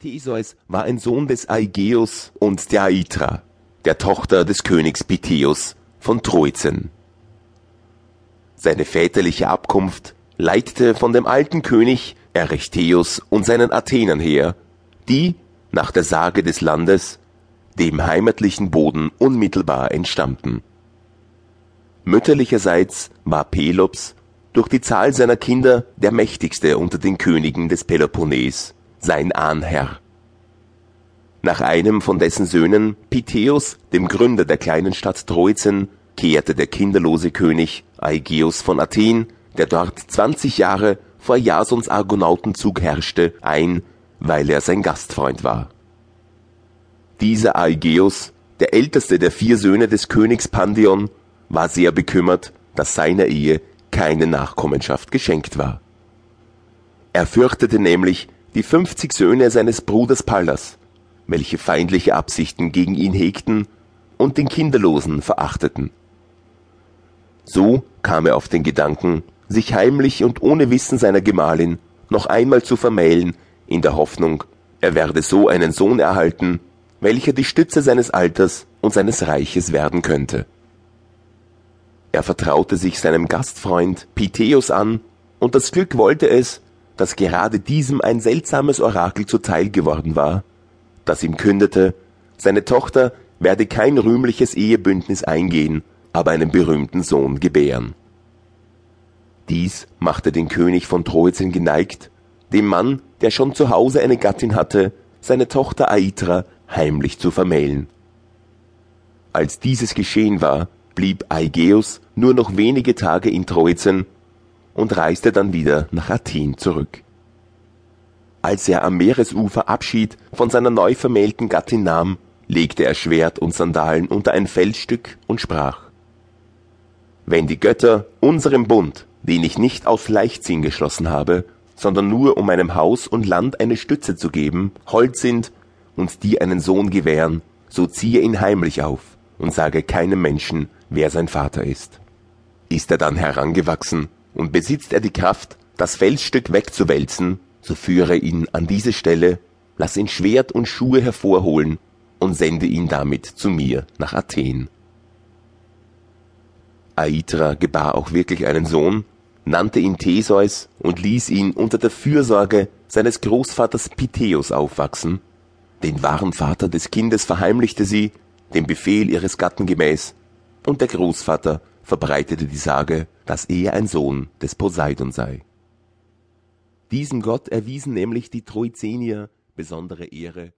Theseus war ein Sohn des Aigeus und der Aitra, der Tochter des Königs Pitheus von Troezen. Seine väterliche Abkunft leitete von dem alten König Erechtheus und seinen Athenern her, die, nach der Sage des Landes, dem heimatlichen Boden unmittelbar entstammten. Mütterlicherseits war Pelops durch die Zahl seiner Kinder der mächtigste unter den Königen des Peloponnes sein Ahnherr. Nach einem von dessen Söhnen, Pitheus, dem Gründer der kleinen Stadt Troezen, kehrte der kinderlose König Aigeus von Athen, der dort 20 Jahre vor Jasons Argonautenzug herrschte, ein, weil er sein Gastfreund war. Dieser Aigeus, der älteste der vier Söhne des Königs Pandion, war sehr bekümmert, dass seiner Ehe keine Nachkommenschaft geschenkt war. Er fürchtete nämlich, die 50 Söhne seines Bruders Pallas, welche feindliche Absichten gegen ihn hegten und den Kinderlosen verachteten. So kam er auf den Gedanken, sich heimlich und ohne Wissen seiner Gemahlin noch einmal zu vermählen, in der Hoffnung, er werde so einen Sohn erhalten, welcher die Stütze seines Alters und seines Reiches werden könnte. Er vertraute sich seinem Gastfreund Pitheus an, und das Glück wollte es, dass gerade diesem ein seltsames Orakel zuteil geworden war, das ihm kündete, seine Tochter werde kein rühmliches Ehebündnis eingehen, aber einen berühmten Sohn gebären. Dies machte den König von Troezen geneigt, dem Mann, der schon zu Hause eine Gattin hatte, seine Tochter Aitra heimlich zu vermählen. Als dieses geschehen war, blieb Aigeus nur noch wenige Tage in Troezen und reiste dann wieder nach Athen zurück. Als er am Meeresufer Abschied von seiner neu vermählten Gattin nahm, legte er Schwert und Sandalen unter ein Felsstück und sprach Wenn die Götter unserem Bund, den ich nicht aus Leichtsinn geschlossen habe, sondern nur um meinem Haus und Land eine Stütze zu geben, hold sind und dir einen Sohn gewähren, so ziehe ihn heimlich auf und sage keinem Menschen, wer sein Vater ist. Ist er dann herangewachsen und besitzt er die Kraft, das Felsstück wegzuwälzen, so führe ihn an diese Stelle, lass ihn Schwert und Schuhe hervorholen und sende ihn damit zu mir nach Athen. Aitra gebar auch wirklich einen Sohn, nannte ihn Theseus und ließ ihn unter der Fürsorge seines Großvaters Pitheus aufwachsen. Den wahren Vater des Kindes verheimlichte sie, dem Befehl ihres Gatten gemäß, und der Großvater verbreitete die Sage, dass er ein Sohn des Poseidon sei. Diesem Gott erwiesen nämlich die Troizenier besondere Ehre